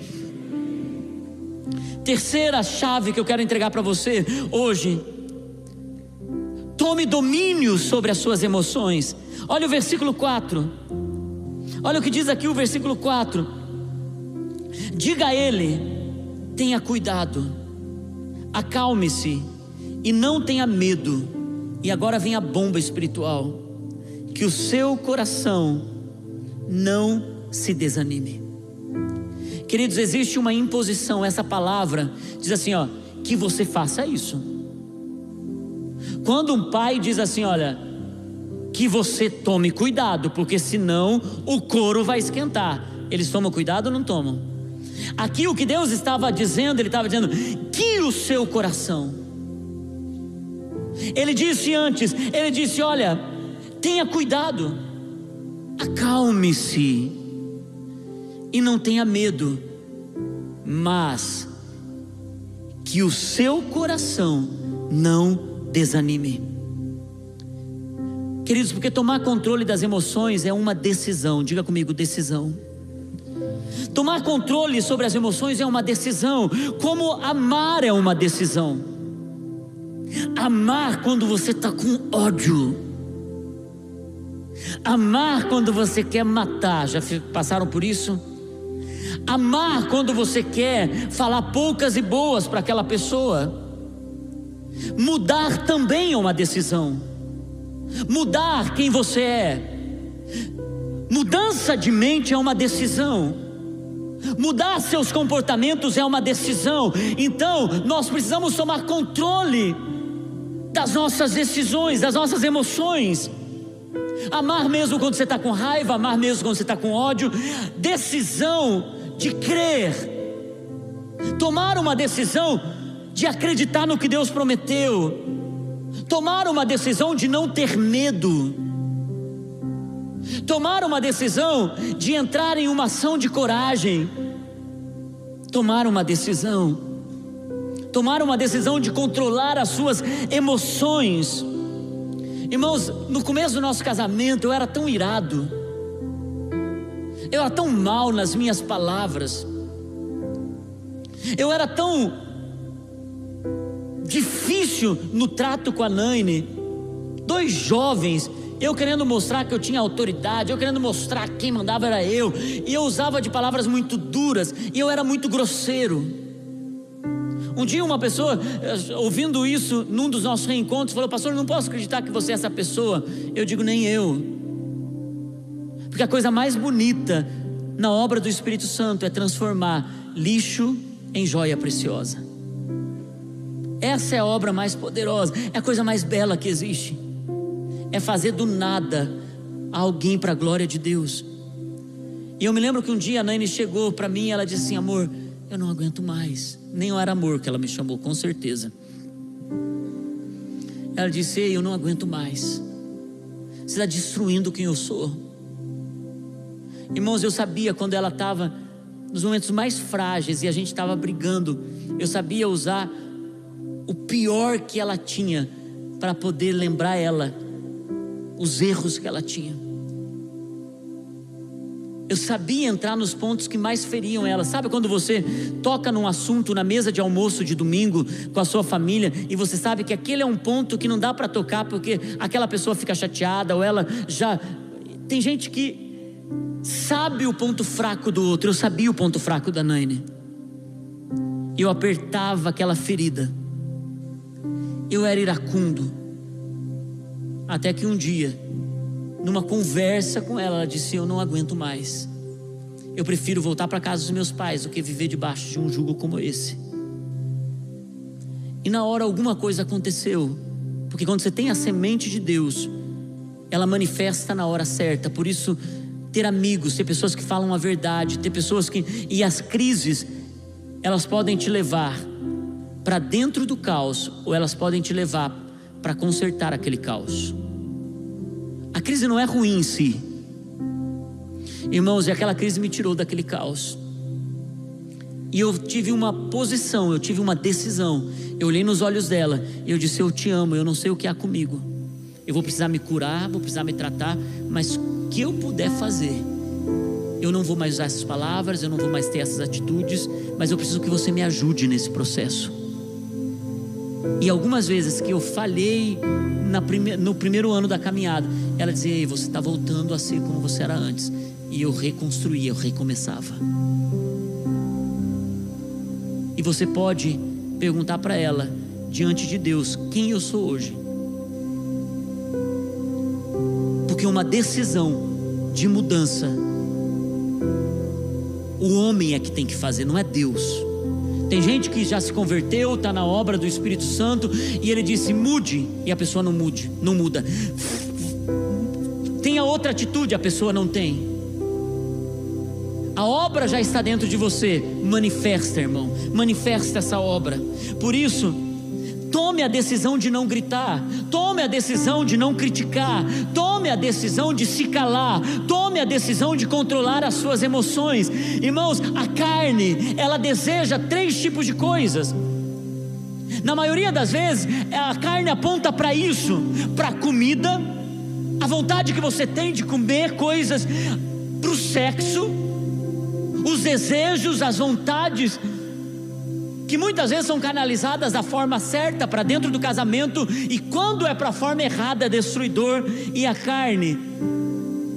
S1: Terceira chave que eu quero entregar para você hoje. Tome domínio sobre as suas emoções. Olha o versículo 4. Olha o que diz aqui o versículo 4. Diga a ele: tenha cuidado, acalme-se e não tenha medo. E agora vem a bomba espiritual: que o seu coração não se desanime. Queridos, existe uma imposição, essa palavra diz assim, ó, que você faça isso. Quando um pai diz assim, olha, que você tome cuidado, porque senão o couro vai esquentar. Eles tomam cuidado ou não tomam? Aqui o que Deus estava dizendo, Ele estava dizendo, que o seu coração. Ele disse antes, Ele disse: olha, tenha cuidado, acalme-se e não tenha medo, mas que o seu coração não desanime. Queridos, porque tomar controle das emoções é uma decisão, diga comigo, decisão. Tomar controle sobre as emoções é uma decisão, como amar é uma decisão. Amar quando você está com ódio. Amar quando você quer matar. Já passaram por isso? Amar quando você quer falar poucas e boas para aquela pessoa. Mudar também é uma decisão. Mudar quem você é. Mudança de mente é uma decisão. Mudar seus comportamentos é uma decisão. Então, nós precisamos tomar controle das nossas decisões, das nossas emoções. Amar mesmo quando você está com raiva, amar mesmo quando você está com ódio. Decisão de crer, tomar uma decisão de acreditar no que Deus prometeu, tomar uma decisão de não ter medo, tomar uma decisão de entrar em uma ação de coragem, tomar uma decisão, tomar uma decisão de controlar as suas emoções. Irmãos, no começo do nosso casamento eu era tão irado, eu era tão mal nas minhas palavras. Eu era tão difícil no trato com a Naine. Dois jovens, eu querendo mostrar que eu tinha autoridade, eu querendo mostrar quem mandava era eu, e eu usava de palavras muito duras, e eu era muito grosseiro. Um dia uma pessoa, eh, ouvindo isso num dos nossos reencontros, falou: Pastor, eu não posso acreditar que você é essa pessoa. Eu digo: Nem eu. Porque a coisa mais bonita na obra do Espírito Santo é transformar lixo em joia preciosa. Essa é a obra mais poderosa, é a coisa mais bela que existe. É fazer do nada alguém para a glória de Deus. E eu me lembro que um dia a Nani chegou para mim e ela disse assim: Amor, eu não aguento mais. Nem era amor que ela me chamou, com certeza. Ela disse: Ei, eu não aguento mais. Você está destruindo quem eu sou. Irmãos, eu sabia quando ela estava nos momentos mais frágeis e a gente estava brigando, eu sabia usar o pior que ela tinha para poder lembrar ela os erros que ela tinha. Eu sabia entrar nos pontos que mais feriam ela. Sabe quando você toca num assunto na mesa de almoço de domingo com a sua família e você sabe que aquele é um ponto que não dá para tocar porque aquela pessoa fica chateada ou ela já. Tem gente que sabe o ponto fraco do outro. Eu sabia o ponto fraco da Naine. Eu apertava aquela ferida. Eu era iracundo. Até que um dia, numa conversa com ela, ela disse: Eu não aguento mais. Eu prefiro voltar para casa dos meus pais do que viver debaixo de um jugo como esse. E na hora alguma coisa aconteceu. Porque quando você tem a semente de Deus, ela manifesta na hora certa. Por isso, ter amigos, ter pessoas que falam a verdade, ter pessoas que. E as crises, elas podem te levar para dentro do caos, ou elas podem te levar para consertar aquele caos. A crise não é ruim em si. Irmãos, e aquela crise me tirou daquele caos. E eu tive uma posição, eu tive uma decisão. Eu olhei nos olhos dela e eu disse: Eu te amo, eu não sei o que há comigo. Eu vou precisar me curar, vou precisar me tratar, mas o que eu puder fazer, eu não vou mais usar essas palavras, eu não vou mais ter essas atitudes, mas eu preciso que você me ajude nesse processo. E algumas vezes que eu falhei prime no primeiro ano da caminhada, ela dizia: Ei, você está voltando a ser como você era antes. E eu reconstruía, eu recomeçava. E você pode perguntar para ela, diante de Deus, quem eu sou hoje. Porque uma decisão de mudança, o homem é que tem que fazer, não é Deus. Tem gente que já se converteu, está na obra do Espírito Santo e ele disse mude e a pessoa não mude, não muda. Tenha outra atitude, a pessoa não tem. A obra já está dentro de você. Manifesta, irmão. Manifesta essa obra. Por isso, tome a decisão de não gritar. Tome a decisão de não criticar. Tome a decisão de se calar. Tome a decisão de controlar as suas emoções. Irmãos, a carne, ela deseja três tipos de coisas. Na maioria das vezes, a carne aponta para isso, para comida, a vontade que você tem de comer coisas, para o sexo os desejos, as vontades, que muitas vezes são canalizadas da forma certa para dentro do casamento, e quando é para a forma errada, é destruidor, e a carne,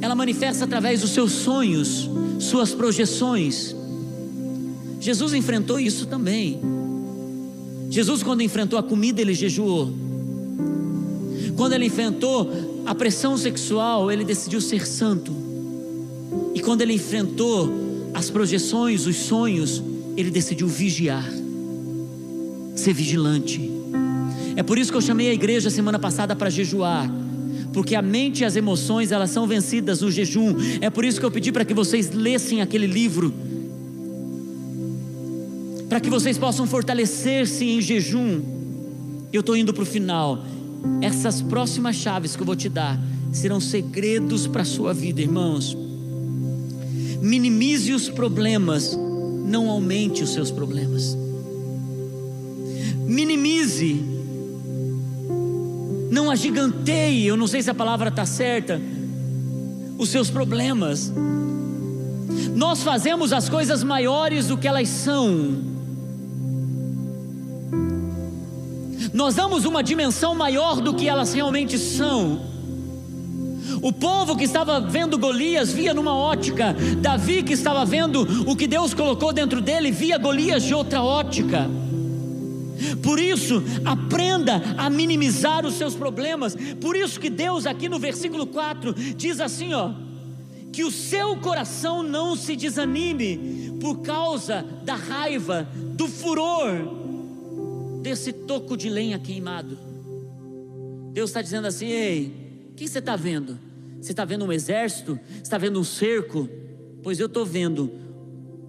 S1: ela manifesta através dos seus sonhos, suas projeções. Jesus enfrentou isso também. Jesus, quando enfrentou a comida, ele jejuou. Quando ele enfrentou a pressão sexual, ele decidiu ser santo. E quando ele enfrentou as projeções, os sonhos, ele decidiu vigiar, ser vigilante. É por isso que eu chamei a igreja semana passada para jejuar, porque a mente e as emoções elas são vencidas no jejum. É por isso que eu pedi para que vocês lessem aquele livro, para que vocês possam fortalecer-se em jejum. Eu estou indo para o final. Essas próximas chaves que eu vou te dar serão segredos para a sua vida, irmãos minimize os problemas, não aumente os seus problemas. Minimize, não agiganteie, eu não sei se a palavra está certa, os seus problemas. Nós fazemos as coisas maiores do que elas são. Nós damos uma dimensão maior do que elas realmente são. O povo que estava vendo Golias via numa ótica, Davi que estava vendo o que Deus colocou dentro dele via Golias de outra ótica. Por isso, aprenda a minimizar os seus problemas. Por isso que Deus aqui no versículo 4 diz assim, ó: que o seu coração não se desanime por causa da raiva, do furor desse toco de lenha queimado. Deus está dizendo assim: ei, o que você está vendo? Você está vendo um exército? Está vendo um cerco? Pois eu estou vendo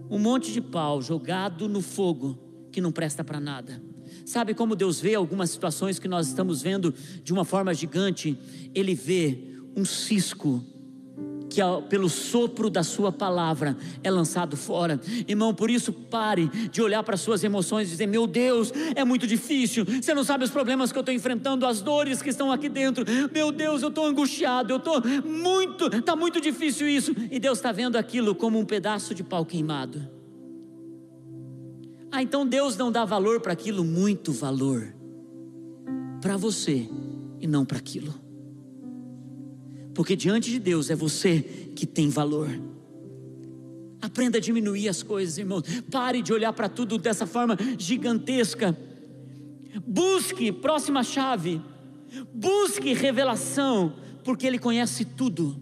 S1: um monte de pau jogado no fogo que não presta para nada. Sabe como Deus vê algumas situações que nós estamos vendo de uma forma gigante? Ele vê um cisco que pelo sopro da sua palavra é lançado fora. Irmão, por isso pare de olhar para suas emoções e dizer: "Meu Deus, é muito difícil. Você não sabe os problemas que eu estou enfrentando, as dores que estão aqui dentro. Meu Deus, eu estou angustiado, eu estou muito, está muito difícil isso". E Deus está vendo aquilo como um pedaço de pau queimado. Ah, então Deus não dá valor para aquilo, muito valor para você e não para aquilo porque diante de Deus é você que tem valor. Aprenda a diminuir as coisas, irmão. Pare de olhar para tudo dessa forma gigantesca. Busque, próxima chave. Busque revelação, porque Ele conhece tudo.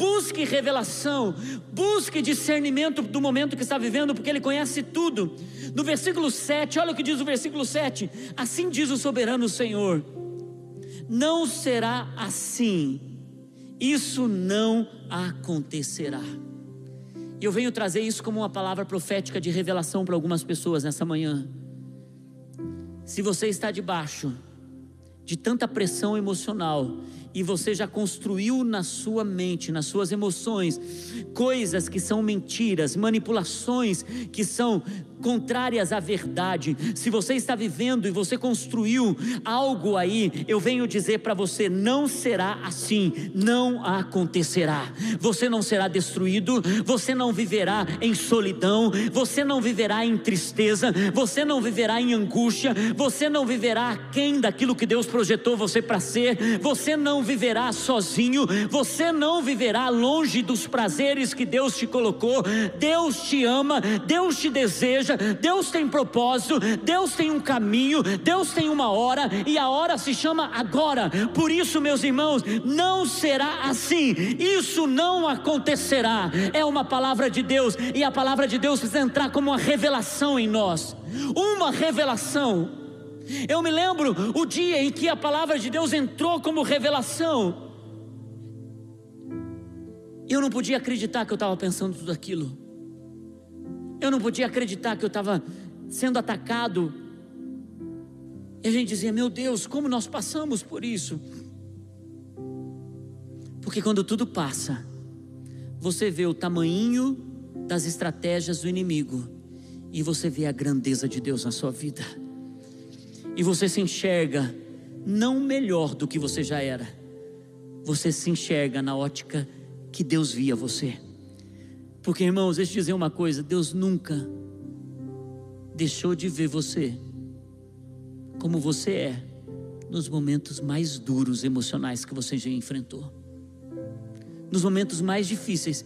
S1: Busque revelação, busque discernimento do momento que está vivendo, porque Ele conhece tudo. No versículo 7, olha o que diz o versículo 7: Assim diz o soberano Senhor não será assim. Isso não acontecerá. E eu venho trazer isso como uma palavra profética de revelação para algumas pessoas nessa manhã. Se você está debaixo de tanta pressão emocional e você já construiu na sua mente, nas suas emoções, coisas que são mentiras, manipulações que são contrárias à verdade. Se você está vivendo e você construiu algo aí, eu venho dizer para você: não será assim, não acontecerá. Você não será destruído, você não viverá em solidão, você não viverá em tristeza, você não viverá em angústia, você não viverá aquém daquilo que Deus projetou você para ser, você não viverá sozinho, você não viverá longe dos prazeres que Deus te colocou. Deus te ama, Deus te deseja, Deus tem propósito, Deus tem um caminho, Deus tem uma hora e a hora se chama agora. Por isso, meus irmãos, não será assim. Isso não acontecerá. É uma palavra de Deus e a palavra de Deus precisa entrar como uma revelação em nós. Uma revelação. Eu me lembro o dia em que a palavra de Deus entrou como revelação. Eu não podia acreditar que eu estava pensando tudo aquilo. Eu não podia acreditar que eu estava sendo atacado. E a gente dizia: Meu Deus, como nós passamos por isso? Porque quando tudo passa, você vê o tamanho das estratégias do inimigo e você vê a grandeza de Deus na sua vida. E você se enxerga não melhor do que você já era. Você se enxerga na ótica que Deus via você. Porque, irmãos, deixa eu dizer uma coisa: Deus nunca deixou de ver você como você é nos momentos mais duros emocionais que você já enfrentou. Nos momentos mais difíceis,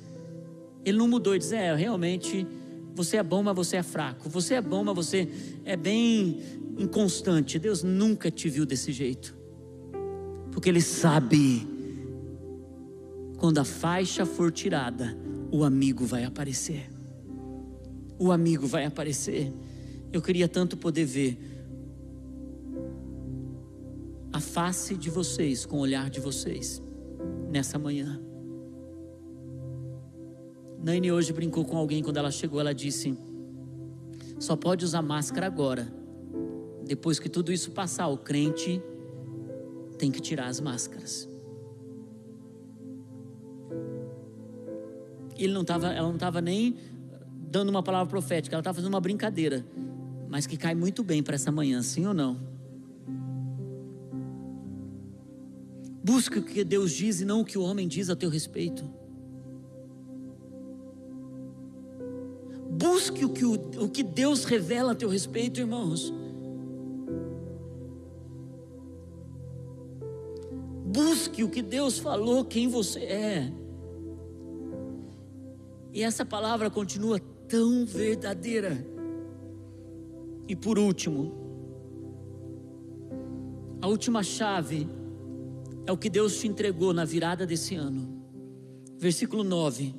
S1: Ele não mudou e diz: É, realmente, você é bom, mas você é fraco. Você é bom, mas você é bem inconstante. Deus nunca te viu desse jeito. Porque Ele sabe quando a faixa for tirada, o amigo vai aparecer. O amigo vai aparecer. Eu queria tanto poder ver a face de vocês com o olhar de vocês nessa manhã. Naine hoje brincou com alguém quando ela chegou, ela disse: só pode usar máscara agora. Depois que tudo isso passar, o crente tem que tirar as máscaras. ele não tava, ela não estava nem dando uma palavra profética, ela estava fazendo uma brincadeira, mas que cai muito bem para essa manhã, sim ou não? Busca o que Deus diz e não o que o homem diz a teu respeito. Busque o que, o, o que Deus revela a teu respeito, irmãos. Busque o que Deus falou, quem você é. E essa palavra continua tão verdadeira. E por último, a última chave é o que Deus te entregou na virada desse ano. Versículo 9.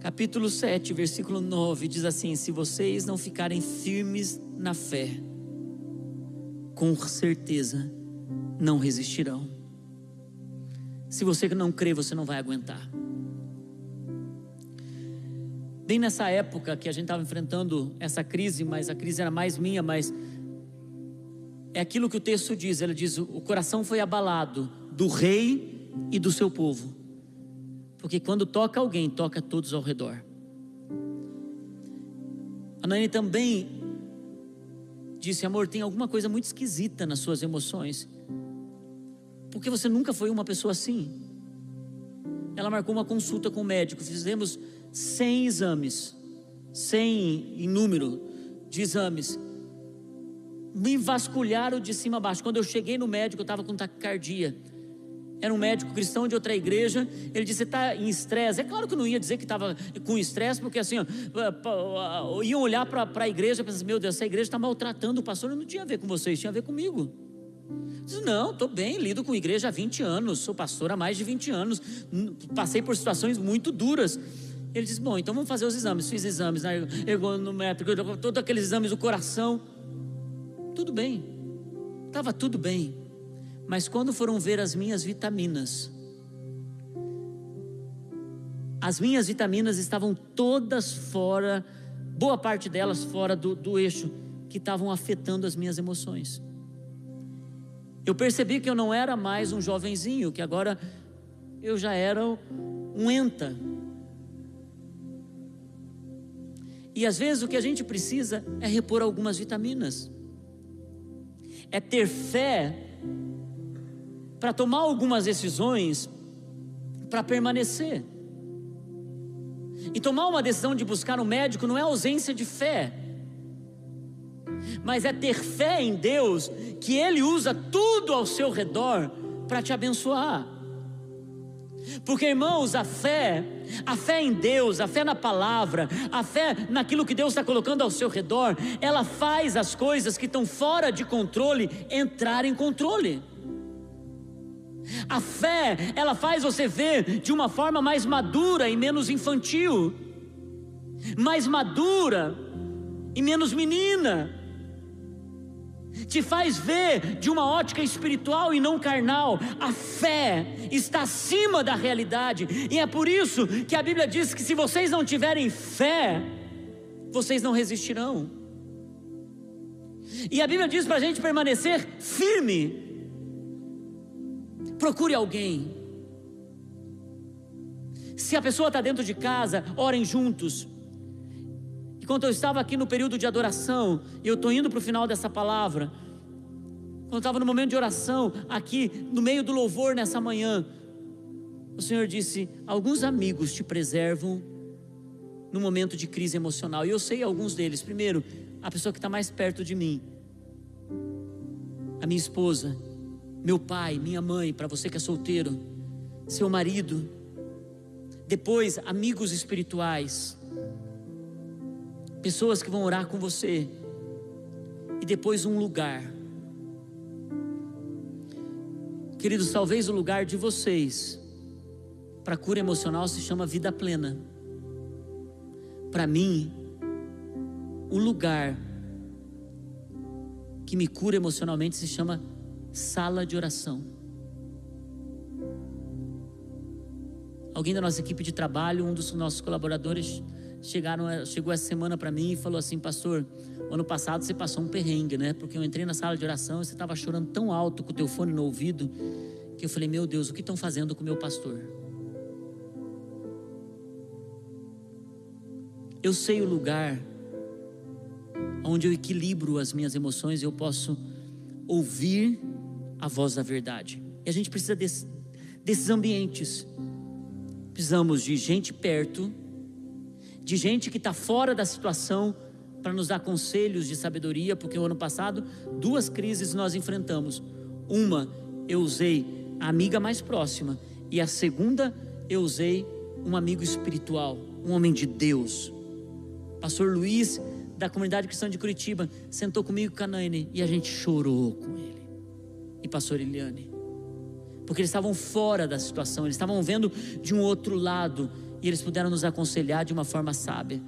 S1: Capítulo 7, versículo 9 diz assim: Se vocês não ficarem firmes na fé, com certeza não resistirão. Se você não crê, você não vai aguentar. Bem nessa época que a gente estava enfrentando essa crise, mas a crise era mais minha, mas é aquilo que o texto diz. Ele diz: o coração foi abalado do rei e do seu povo, porque quando toca alguém, toca todos ao redor. A Nani também disse: amor, tem alguma coisa muito esquisita nas suas emoções. Porque você nunca foi uma pessoa assim. Ela marcou uma consulta com o médico, fizemos 100 exames, 100 em número de exames. Me vasculharam de cima a baixo. Quando eu cheguei no médico, eu estava com taquicardia. Era um médico cristão de outra igreja. Ele disse: está em estresse. É claro que eu não ia dizer que estava com estresse, porque assim, ó, iam olhar para a igreja e pensar: meu Deus, essa igreja está maltratando o pastor. Não tinha a ver com vocês, tinha a ver comigo. Diz, não, estou bem, lido com igreja há 20 anos, sou pastor há mais de 20 anos, passei por situações muito duras. Ele diz: Bom, então vamos fazer os exames. Fiz exames, né, ergonométrico, todos aqueles exames do coração. Tudo bem, estava tudo bem. Mas quando foram ver as minhas vitaminas, as minhas vitaminas estavam todas fora, boa parte delas fora do, do eixo, que estavam afetando as minhas emoções. Eu percebi que eu não era mais um jovenzinho, que agora eu já era um enta. E às vezes o que a gente precisa é repor algumas vitaminas, é ter fé para tomar algumas decisões para permanecer. E tomar uma decisão de buscar um médico não é ausência de fé, mas é ter fé em Deus, que Ele usa tudo ao seu redor para te abençoar. Porque, irmãos, a fé, a fé em Deus, a fé na palavra, a fé naquilo que Deus está colocando ao seu redor, ela faz as coisas que estão fora de controle entrar em controle. A fé, ela faz você ver de uma forma mais madura e menos infantil, mais madura e menos menina te faz ver de uma ótica espiritual e não carnal. A fé está acima da realidade, e é por isso que a Bíblia diz que se vocês não tiverem fé, vocês não resistirão. E a Bíblia diz para a gente permanecer firme. Procure alguém. Se a pessoa está dentro de casa, orem juntos. Enquanto eu estava aqui no período de adoração, e eu estou indo para o final dessa palavra, quando eu estava no momento de oração, aqui no meio do louvor nessa manhã, o Senhor disse: Alguns amigos te preservam no momento de crise emocional. E eu sei alguns deles. Primeiro, a pessoa que está mais perto de mim, a minha esposa, meu pai, minha mãe, para você que é solteiro, seu marido. Depois, amigos espirituais pessoas que vão orar com você, e depois um lugar. Queridos, talvez o lugar de vocês para cura emocional se chama vida plena. Para mim, o lugar que me cura emocionalmente se chama sala de oração. Alguém da nossa equipe de trabalho, um dos nossos colaboradores, chegaram, chegou essa semana para mim e falou assim, pastor, ano passado você passou um perrengue, né? Porque eu entrei na sala de oração e você estava chorando tão alto com o teu fone no ouvido que eu falei, meu Deus, o que estão fazendo com o meu pastor? Eu sei o lugar onde eu equilibro as minhas emoções e eu posso ouvir a voz da verdade. E a gente precisa desse, desses ambientes. Precisamos de gente perto de gente que está fora da situação para nos dar conselhos de sabedoria, porque o ano passado duas crises nós enfrentamos. Uma eu usei a amiga mais próxima e a segunda eu usei um amigo espiritual, um homem de Deus. Pastor Luiz da comunidade cristã de Curitiba sentou comigo com a Naine e a gente chorou com ele. E pastor Eliane, porque eles estavam fora da situação, eles estavam vendo de um outro lado e eles puderam nos aconselhar de uma forma sábia.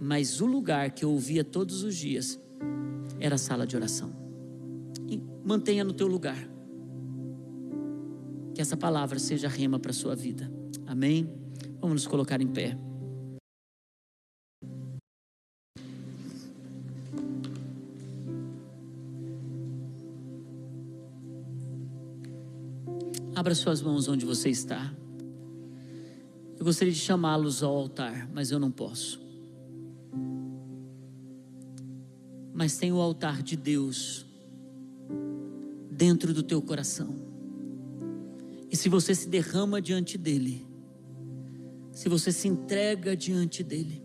S1: Mas o lugar que eu ouvia todos os dias era a sala de oração. E mantenha no teu lugar. Que essa palavra seja rema para a sua vida. Amém? Vamos nos colocar em pé. Abra suas mãos onde você está. Eu gostaria de chamá-los ao altar, mas eu não posso. Mas tem o altar de Deus dentro do teu coração. E se você se derrama diante dele, se você se entrega diante dele,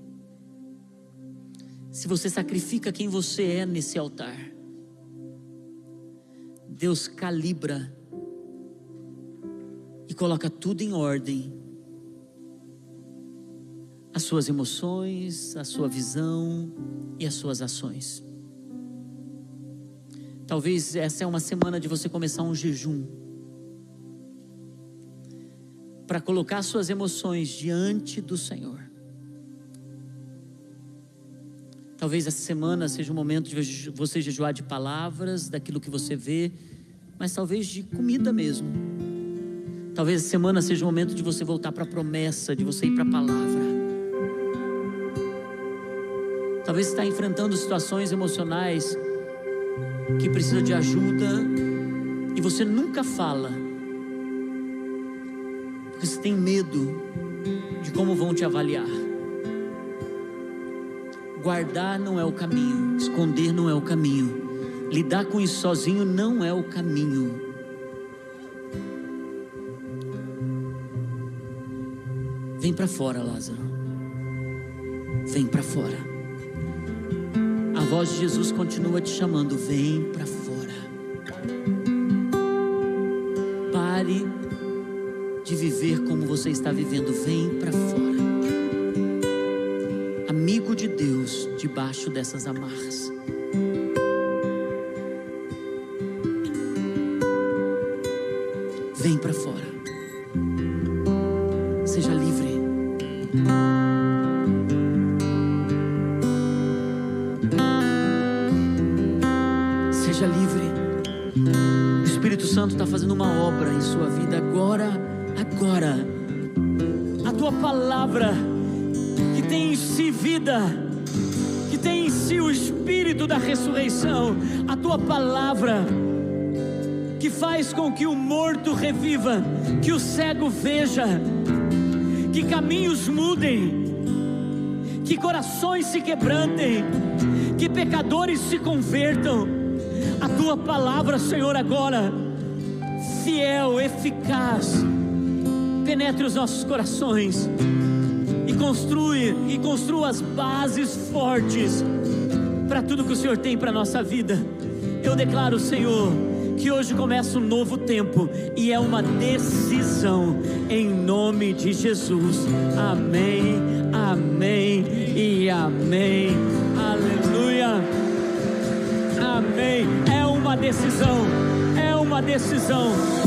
S1: se você sacrifica quem você é nesse altar, Deus calibra e coloca tudo em ordem as suas emoções, a sua visão e as suas ações. Talvez essa é uma semana de você começar um jejum para colocar suas emoções diante do Senhor. Talvez essa semana seja o momento de você jejuar de palavras, daquilo que você vê, mas talvez de comida mesmo. Talvez a semana seja o momento de você voltar para a promessa, de você ir para a palavra. Talvez está enfrentando situações emocionais que precisa de ajuda e você nunca fala. Porque você tem medo de como vão te avaliar. Guardar não é o caminho, esconder não é o caminho, lidar com isso sozinho não é o caminho. Vem para fora, Lázaro. Vem para fora. A voz de Jesus continua te chamando. Vem para fora. Pare de viver como você está vivendo. Vem para fora. Amigo de Deus debaixo dessas amarras. Reviva, que o cego veja, que caminhos mudem, que corações se quebrantem, que pecadores se convertam. A tua palavra, Senhor, agora, fiel, eficaz, penetre os nossos corações e e construa as bases fortes para tudo que o Senhor tem para nossa vida. Eu declaro, Senhor, que hoje começa um novo tempo e é uma decisão em nome de Jesus. Amém, amém e amém. Aleluia. Amém. É uma decisão, é uma decisão.